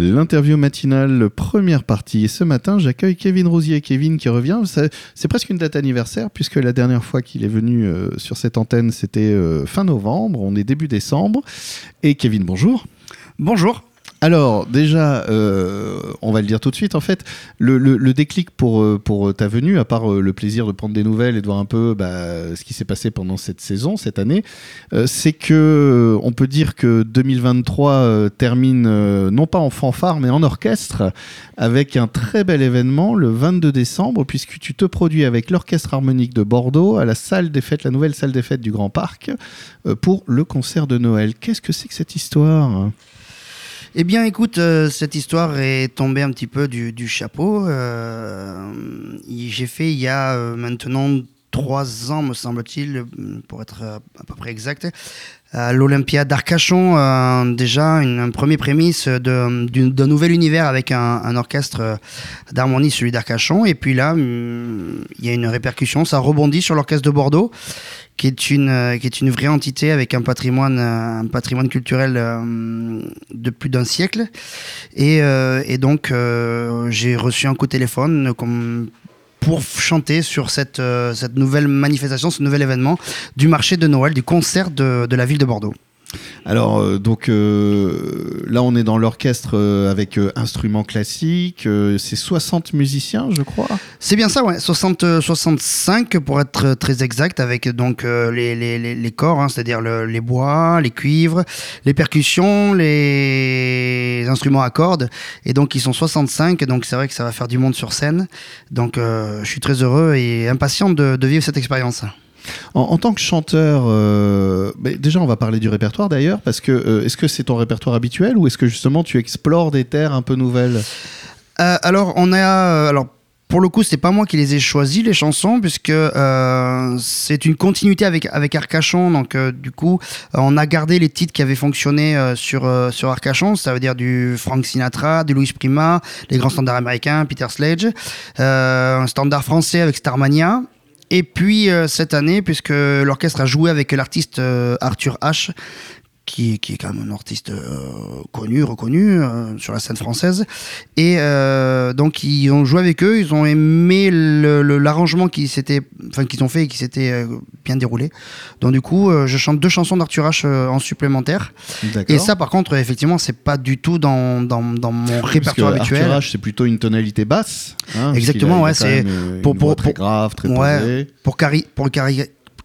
L'interview matinale, première partie. Et ce matin, j'accueille Kevin Rosier. Kevin qui revient. C'est presque une date anniversaire puisque la dernière fois qu'il est venu euh, sur cette antenne, c'était euh, fin novembre. On est début décembre. Et Kevin, bonjour. Bonjour. Alors déjà, euh, on va le dire tout de suite, en fait, le, déclic pour, euh, pour ta venue, à part euh, le plaisir de prendre des nouvelles et de voir un peu bah, ce qui s'est passé pendant cette saison, cette année, c'est que on peut dire que 2023 termine non pas en fanfare, mais en orchestre, avec un très bel événement le 22 décembre, puisque tu te produis avec l'Orchestre harmonique de Bordeaux à la salle des fêtes, la nouvelle salle des fêtes du Grand Parc, pour le concert de Noël. Qu'est-ce que c'est que cette histoire? Eh bien, écoute, euh, cette histoire est tombée un petit peu du, chapeau. Euh, j'ai fait il y a euh, maintenant trois ans, me semble-t-il, pour être à peu près exact, à l'Olympia d'Arcachon, déjà une, un premier prémisse d'un nouvel univers avec un, orchestre d'harmonie, celui d'Arcachon. Et puis là, hum, il y a une répercussion, ça rebondit sur l'orchestre de Bordeaux qui est une euh, qui est une vraie entité avec un patrimoine euh, un patrimoine culturel euh, de plus d'un siècle et, et donc j'ai reçu un coup de téléphone comme pour chanter sur cette, cette nouvelle manifestation, ce nouvel événement du marché de Noël, du concert de la ville de Bordeaux. Alors, euh, donc euh, là, on est dans l'orchestre euh, avec instruments classiques. c'est 60 musiciens, je crois. C'est bien ça, ouais. 60, 65 pour être très exact, avec donc les, les, les, corps, hein, c'est-à-dire les bois, les cuivres, les percussions, les instruments à cordes. Et donc, ils sont 65. Donc, c'est vrai que ça va faire du monde sur scène. Donc, je suis très heureux et impatient de, de vivre cette expérience. En, tant que chanteur, euh, déjà on va parler du répertoire d'ailleurs, parce que euh, est-ce que c'est ton répertoire habituel ou est-ce que justement tu explores des terres un peu nouvelles? Euh, Alors on a, alors pour le coup, c'est pas moi qui les ai choisis les chansons puisque c'est une continuité avec avec Arcachon. Donc du coup, on a gardé les titres qui avaient fonctionné sur sur Arcachon. Ça veut dire du Frank Sinatra, du Louis Prima, les grands standards américains, Peter Sledge, un standard français avec Starmania et puis euh, cette année, puisque l'orchestre a joué avec l'artiste euh, Arthur H, qui, qui, est quand même un artiste euh, connu, reconnu sur la scène française. Et donc ils ont joué avec eux, ils ont aimé l'arrangement qu'ils enfin, qu'ils ont fait et qui s'était bien déroulé. Donc du coup, je chante deux chansons d'Arthur H en supplémentaire. Et ça, par contre, effectivement, c'est pas du tout dans, dans, dans mon répertoire habituel. Arthur H, c'est plutôt une tonalité basse. Hein, Exactement, ouais, c'est pour, pour, très grave, très ouais, pour, cari pour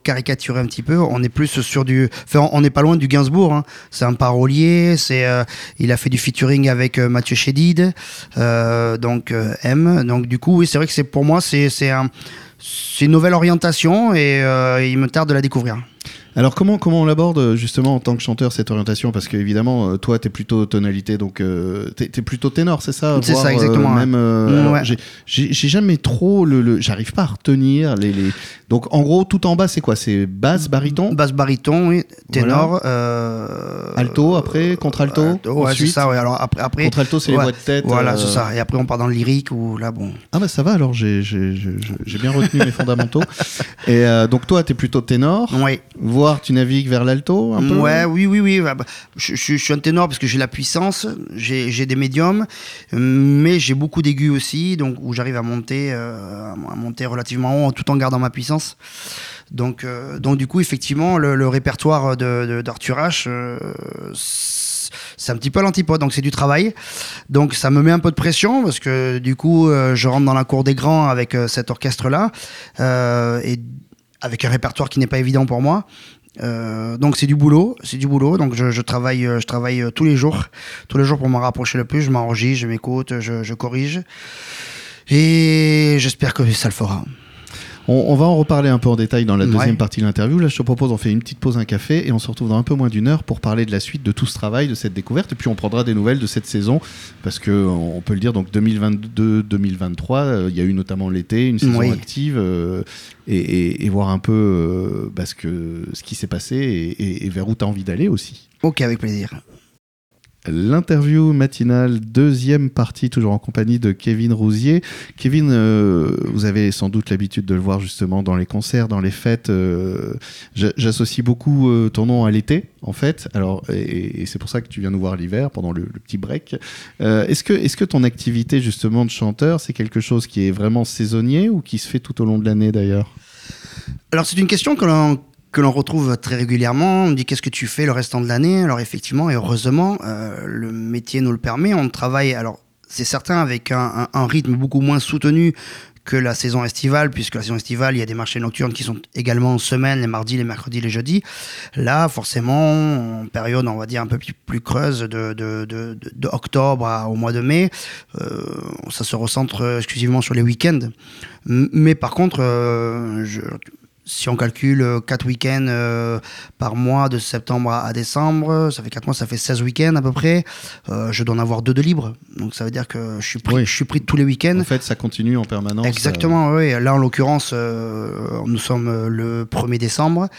caricaturer un petit peu, on est plus sur du. Enfin, on n'est pas loin du Gainsbourg. Hein. C'est un parolier. C'est, euh, il a fait du featuring avec euh, Mathieu Chédid, euh, donc M. Donc du coup, oui, c'est vrai que c'est pour moi, c'est c'est un, une nouvelle orientation et il me tarde de la découvrir. Alors comment, comment on l'aborde euh, justement en tant que chanteur cette orientation? Parce qu'évidemment, euh, toi, tu es plutôt tonalité, donc euh, tu es, plutôt ténor, c'est ça? C'est ça, exactement. même, J'ai jamais trop le... J'arrive pas à retenir les, les, Donc en gros, tout en bas, c'est quoi? C'est basse, baryton? Basse, baryton, oui. Ténor. alto après, contre-alto Ouais, c'est ça, ouais. Alors après... après contre-alto, c'est les voix de tête. Voilà, c'est ça. Et après, on part dans le lyrique ou là, bon... Ah bah ça va, alors j'ai bien retenu mes fondamentaux. Et donc toi, tu es plutôt ténor. Oui tu navigues vers l'alto un peu Ouais, oui, oui, oui. Bah, je, suis un ténor parce que j'ai la puissance, j'ai des médiums, mais j'ai beaucoup d'aigus aussi, donc où j'arrive à monter, euh, à monter relativement haut tout en gardant ma puissance. Donc, euh, donc du coup, effectivement, le, répertoire d'Arthur de, H, euh, c'est un petit peu l'antipode, donc c'est du travail. Donc ça me met un peu de pression parce que du coup, je rentre dans la cour des grands avec cet orchestre-là et avec un répertoire qui n'est pas évident pour moi. Euh, donc c'est du boulot, c'est du boulot. Donc je, travaille, je travaille euh, tous les jours, tous les jours pour m'en rapprocher le plus. Je m'enregistre, je m'écoute, je corrige, et j'espère que ça le fera. On, va en reparler un peu en détail dans la deuxième partie de l'interview. Là, je te propose, on fait une petite pause, un café, et on se retrouve dans un peu moins d'une heure pour parler de la suite de tout ce travail, de cette découverte. Et puis, on prendra des nouvelles de cette saison, parce que on peut le dire, donc 2022-2023, euh, il y a eu notamment l'été, une saison active, euh, et, voir un peu euh, bah, ce, que, ce qui s'est passé et, et vers où tu as envie d'aller aussi. Ok, avec plaisir. L'interview matinale, deuxième partie, toujours en compagnie de Kevin Rousier. Kevin, euh, vous avez sans doute l'habitude de le voir justement dans les concerts, dans les fêtes. Euh, j'associe beaucoup euh, ton nom à l'été, en fait. Alors, et, c'est pour ça que tu viens nous voir l'hiver pendant le, petit break. est-ce que, est-ce que ton activité justement de chanteur, c'est quelque chose qui est vraiment saisonnier ou qui se fait tout au long de l'année d'ailleurs? Alors c'est une question que l'on que l'on retrouve très régulièrement. On dit qu'est-ce que tu fais le restant de l'année? Alors effectivement et heureusement, euh, le métier nous le permet. On travaille, alors c'est certain, avec un, rythme beaucoup moins soutenu que la saison estivale, puisque la saison estivale, il y a des marchés nocturnes qui sont également en semaine, les mardis, les mercredis, les jeudis. Là, forcément, en période, on va dire, un peu plus, creuse, de, octobre au mois de mai, euh, ça se recentre exclusivement sur les week-ends. Mais par contre, euh, je, si on calcule 4 euh, week-ends euh, par mois de septembre à, décembre, ça fait 4 mois, ça fait 16 week-ends à peu près. Euh, je dois en avoir 2 de libres. Donc ça veut dire que je suis pris, je suis pris tous les week-ends. En fait, ça continue en permanence. Exactement, oui. Là, en l'occurrence, nous sommes le 1er décembre.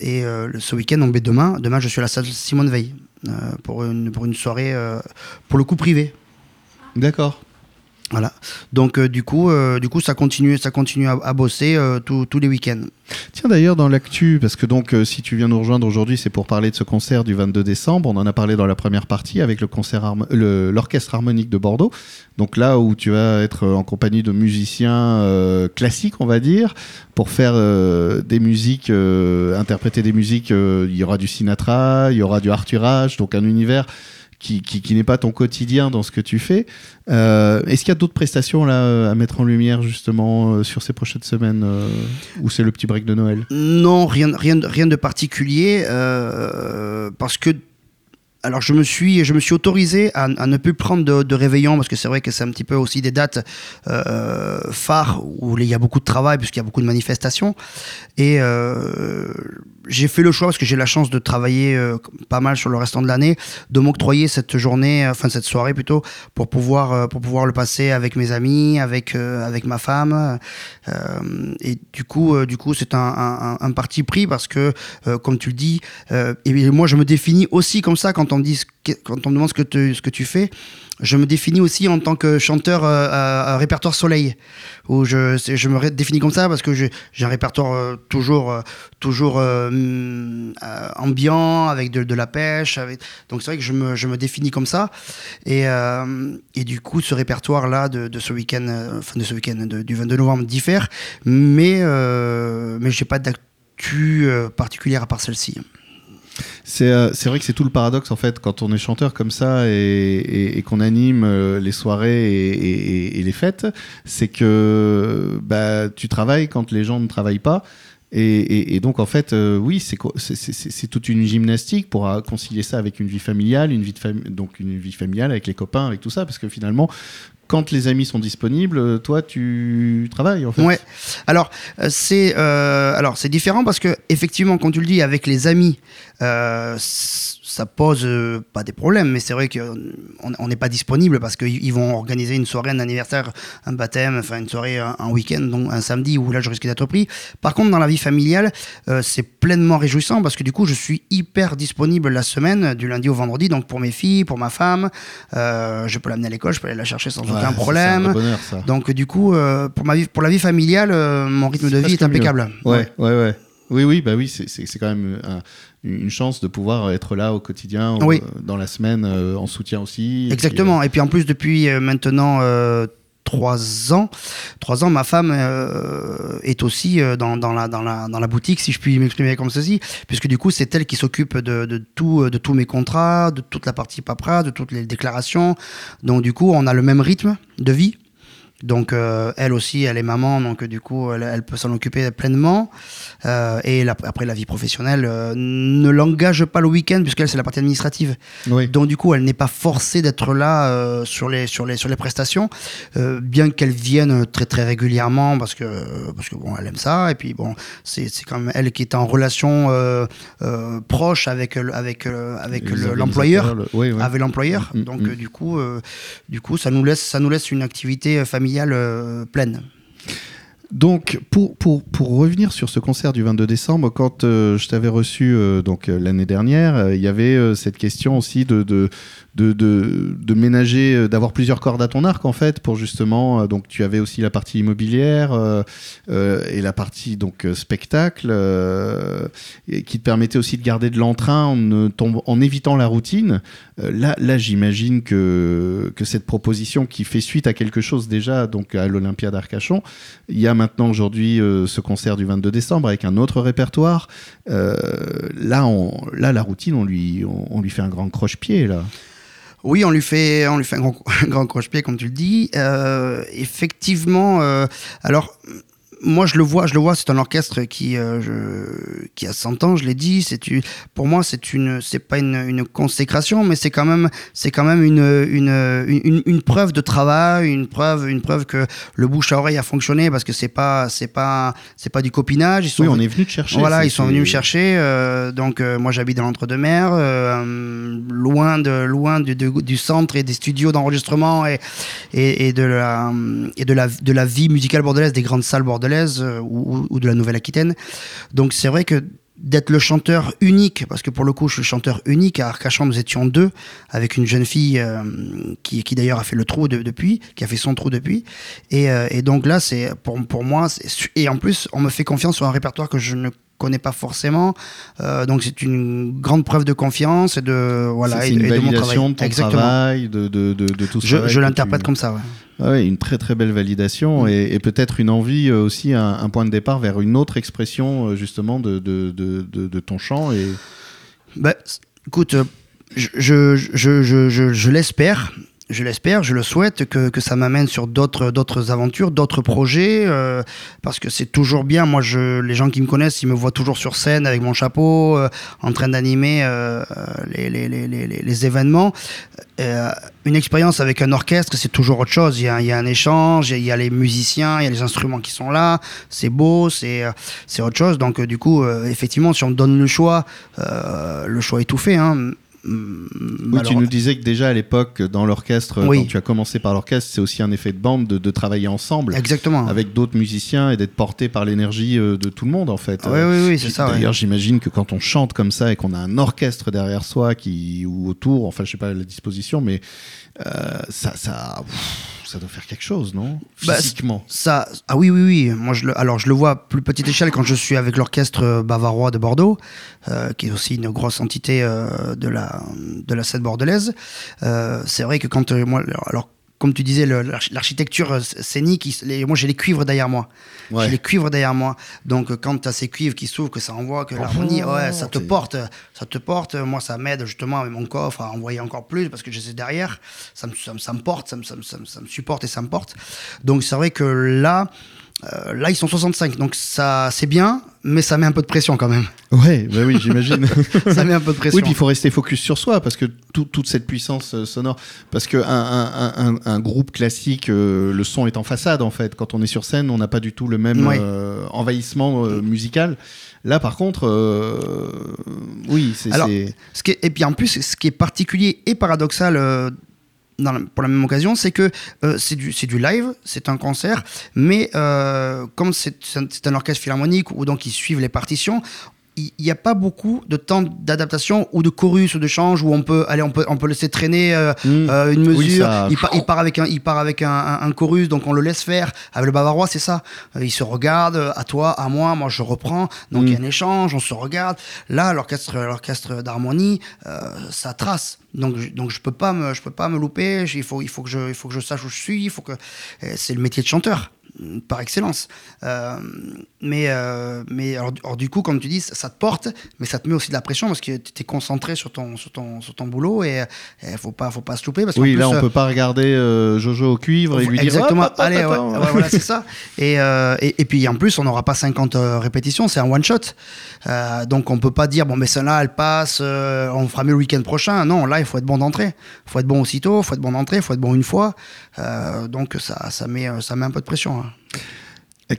et ce week-end, on met demain. Demain, je suis à la salle Simone Veil pour, une, pour une soirée, pour le coup privé. D'accord. Voilà. Donc euh, du coup, euh, du coup, ça continue, ça continue à, bosser euh, tous les week-ends. Tiens d'ailleurs dans l'actu, parce que donc si tu viens nous rejoindre aujourd'hui, c'est pour parler de ce concert du 22 décembre. On en a parlé dans la première partie avec le concert l'orchestre harmonique de Bordeaux. Donc là où tu vas être en compagnie de musiciens classiques, on va dire, pour faire des musiques, interpréter des musiques. il y aura du Sinatra, il y aura du Arthur H, donc un univers qui, qui, n'est pas ton quotidien dans ce que tu fais. Euh, est-ce qu'il y a d'autres prestations là à mettre en lumière justement euh, sur ces prochaines semaines euh, ou c'est le petit break de Noël? Non, rien, rien, rien de particulier parce que alors je me suis, je me suis autorisé à, ne plus prendre de, réveillon parce que c'est vrai que c'est un petit peu aussi des dates phares où il y a beaucoup de travail puisqu'il y a beaucoup de manifestations et j'ai fait le choix parce que j'ai la chance de travailler euh, pas mal sur le restant de l'année, de m'octroyer cette journée, euh, enfin cette soirée plutôt, pour pouvoir euh, pour pouvoir le passer avec mes amis, avec avec ma femme. et du coup, du coup, c'est un, un, parti pris parce que, comme tu le dis, et moi je me définis aussi comme ça quand quand on me demande ce que tu, fais je me définis aussi en tant que chanteur euh, à, répertoire soleil, où je, me définis comme ça parce que j'ai un répertoire euh, toujours, euh, toujours ambiant, avec de, la pêche. Donc c'est vrai que je me, définis comme ça. Et, du coup, ce répertoire-là de, de, ce week-end, enfin de ce week-end du 22 novembre diffère, mais, mais je n'ai pas d'actu particulière à part celle-ci. Euh, c'est vrai que c'est tout le paradoxe en fait quand on est chanteur comme ça et, qu'on anime euh, les soirées et, les fêtes, c'est que bah, tu travailles quand les gens ne travaillent pas. Et, donc en fait, euh, oui, c'est toute une gymnastique pour concilier ça avec une vie familiale, une vie donc une vie familiale avec les copains, avec tout ça, parce que finalement, quand les amis sont disponibles, toi, tu travailles en fait. Ouais. Alors c'est alors c'est différent parce que effectivement, quand tu le dis avec les amis, euh, ça pose euh, pas des problèmes, mais c'est vrai qu'on n'est pas disponible parce qu'ils vont organiser une soirée, un anniversaire, un baptême, enfin une soirée, un, week-end, donc un samedi où là je risque d'être pris. Par contre, dans la vie familiale, euh, c'est pleinement réjouissant parce que du coup, je suis hyper disponible la semaine, du lundi au vendredi, donc pour mes filles, pour ma femme. je peux l'amener à l'école, je peux aller la chercher sans aucun problème. Bonheur, ça. Donc du coup, pour, ma vie, pour la vie familiale, mon rythme de vie est impeccable. ouais, ouais. ouais. Oui, oui, bah oui, c'est quand même une chance de pouvoir être là au quotidien, euh, dans la semaine, euh, en soutien aussi. Exactement. Et puis, en plus, depuis euh, maintenant trois ans. Trois ans, ma femme est aussi dans, dans, la, dans, la, dans la boutique, si je puis m'exprimer comme ceci, puisque du coup, c'est elle qui s'occupe de, de, tout, de tous mes contrats, de toute la partie papera, de toutes les déclarations. Donc, du coup, on a le même rythme de vie. Donc euh, elle aussi, elle est maman, donc du coup, elle, peut s'en occuper pleinement. Euh, et après, la vie professionnelle euh, ne l'engage pas le week-end, puisqu'elle, c'est la partie administrative. Donc du coup, elle n'est pas forcée d'être là sur, les, sur, les, sur les prestations, bien qu'elle vienne très très régulièrement, parce que, parce que bon, elle aime ça. Et puis bon, c'est quand même elle qui est en relation proche avec, avec, avec l'employeur. avec l'employeur. Mm, mm, donc mm. du coup, du coup, ça nous laisse, ça nous laisse une activité familiale euh, pleine. Donc, pour, pour, pour revenir sur ce concert du 22 décembre, quand euh, je t'avais reçu euh, donc euh, l'année dernière, il y avait cette question aussi de, de, de, de, ménager, d'avoir plusieurs cordes à ton arc en fait, pour justement. donc, tu avais aussi la partie immobilière et la partie donc spectacle, qui te permettait aussi de garder de l'entrain en, en évitant la routine. là, là j'imagine que, que cette proposition qui fait suite à quelque chose déjà, donc à l'Olympia d'Arcachon, il y a maintenant aujourd'hui euh, ce concert du 22 décembre avec un autre répertoire. Euh, là, là, la routine, on lui, on, lui fait un grand croche-pied là. Oui, on lui fait, on lui fait un grand, grand croche-pied, comme tu le dis. Euh, effectivement, alors moi, je le vois, je le vois. C'est un orchestre qui, euh, je, qui a 100 ans. Je l'ai dit. C'est pour moi, c'est une, c'est pas une, une, consécration, mais c'est quand même, c'est quand même une, une, une, une, preuve de travail, une preuve, une preuve que le bouche à oreille a fonctionné parce que c'est pas, c'est pas, c'est pas du copinage. Ils sont oui, on est venu te chercher. Voilà, ils sont venus me chercher. Euh, donc, euh, moi, j'habite dans l'entre-deux-mers, euh, loin de, loin du, du, centre et des studios d'enregistrement et, et, et, de la, et de la, de la vie musicale bordelaise, des grandes salles bordelaises euh, ou, de la Nouvelle-Aquitaine. Donc c'est vrai que d'être le chanteur unique, parce que pour le coup je suis le chanteur unique, à Arcachon nous étions deux, avec une jeune fille euh, qui, qui d'ailleurs a fait le trou depuis, qui a fait son trou depuis, et, euh, donc là c'est pour, pour moi, et en plus on me fait confiance sur un répertoire que je ne connais pas forcément. Euh, donc c'est une grande preuve de confiance et de voilà et, une validation de, ton travail, de, de, de, tout ça. Je, l'interprète comme ça. Ouais. Ah une très très belle validation mm. et, peut-être une envie euh, aussi, un, point de départ vers une autre expression euh, justement de, de, de, ton chant. Et... Bah, écoute, je, je, je, je, je l'espère je l'espère, je le souhaite, que, que ça m'amène sur d'autres, d'autres aventures, d'autres projets, euh, parce que c'est toujours bien. Moi, je, les gens qui me connaissent, ils me voient toujours sur scène avec mon chapeau, euh, en train d'animer euh, les, les, les, les, événements. une expérience avec un orchestre, c'est toujours autre chose. Il y a, il y a un échange, il y a les musiciens, il y a les instruments qui sont là. C'est beau, c'est, c'est autre chose. Donc, du coup, effectivement, si on donne le choix, le choix est tout fait. Hein. Oui, tu nous disais que déjà à l'époque, dans l'orchestre, quand tu as commencé par l'orchestre, c'est aussi un effet de bande de, travailler ensemble. Exactement. Avec d'autres musiciens et d'être porté par l'énergie euh, de tout le monde, en fait. Oui, oui, oui, c'est ça. D'ailleurs, j'imagine que quand on chante comme ça et qu'on a un orchestre derrière soi qui, ou autour, enfin, je sais pas la disposition, mais euh, ça. ça ça doit faire quelque chose, non bah, Physiquement. ça, ah oui, oui, oui. Moi, je le, alors, je le vois à plus petite échelle quand je suis avec l'orchestre euh, bavarois de Bordeaux, euh, qui est aussi une grosse entité euh, de, la, de la scène bordelaise. c'est vrai que quand moi, alors comme tu disais, l'architecture euh, scénique, moi j'ai les cuivres derrière moi. J'ai les cuivres derrière moi. Donc quand tu as ces cuivres qui s'ouvrent, que ça envoie, que l'harmonie, ouais, ça te porte. Ça te porte. Moi, ça m'aide justement avec mon coffre à envoyer encore plus parce que je sais derrière. Ça me, ça, me porte, ça me, ça, ça me supporte et ça me porte. Donc c'est vrai que là, euh, là, ils sont 65, donc ça, c'est bien, mais ça met un peu de pression quand même. Ouais, bah oui, j'imagine. ça met un peu de pression. Oui, puis il faut rester focus sur soi parce que toute cette puissance euh, sonore, parce que un, un, groupe classique, euh, le son est en façade en fait. Quand on est sur scène, on n'a pas du tout le même envahissement musical. Là, par contre, oui, c'est. Et puis en plus, ce qui est particulier et paradoxal pour la même occasion, c'est que euh, c'est du, live, c'est un concert, mais euh, comme c'est un, un, orchestre philharmonique où donc ils suivent les partitions, il n'y a pas beaucoup de temps d'adaptation ou de chorus ou de change où on peut aller on peut on peut laisser traîner euh, mmh. euh, une mesure. il, il, part avec un il part avec un, un, chorus donc on le laisse faire. Avec le bavarois c'est ça. Euh, il se regarde à toi à moi moi je reprends. Donc il y a mmh. un échange on se regarde. Là l'orchestre l'orchestre d'harmonie ça trace. Donc donc je peux pas me je peux pas me louper. Il faut il faut que je il faut que je sache où je suis. Il faut que c'est le métier de chanteur par excellence. Euh, mais euh, mais alors, du coup, comme tu dis, ça, te porte, mais ça te met aussi de la pression parce que tu es concentré sur ton, sur ton, sur ton boulot et il faut pas, faut pas se louper. Parce oui, là, on euh, peut pas regarder Jojo au cuivre et lui exactement, dire Allez, voilà, c'est ça. Et, et, et, puis en plus, on n'aura pas 50 répétitions, c'est un one-shot. donc on peut pas dire, bon, mais celle-là, elle passe, on fera mieux le week-end prochain. Non, là, il faut être bon d'entrée. Il faut être bon aussitôt, il faut être bon d'entrée, il faut être bon une fois. donc ça, ça, met, ça met un peu de pression. Hein.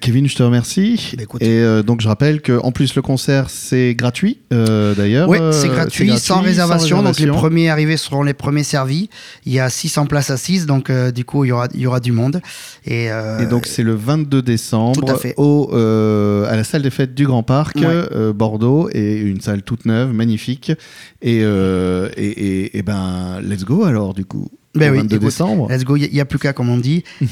Kevin, je te remercie. Bah, écoute. Et euh, donc je rappelle que en plus le concert c'est gratuit euh, d'ailleurs. Oui, Euh, c'est gratuit, sans réservation. Donc les premiers arrivés seront les premiers servis. Il y a 600 places assises, donc euh, du coup il y aura, il y aura du monde. Et, euh, Et donc c'est le 22 décembre Tout à fait. Au, euh, à la salle des fêtes du Grand Parc, Ouais. euh, Bordeaux, et une salle toute neuve, magnifique. Et, euh, et, et- et ben let's go alors du coup. Ben au oui, 22 écoute, décembre. let's go, il n'y a plus qu'à comme on dit.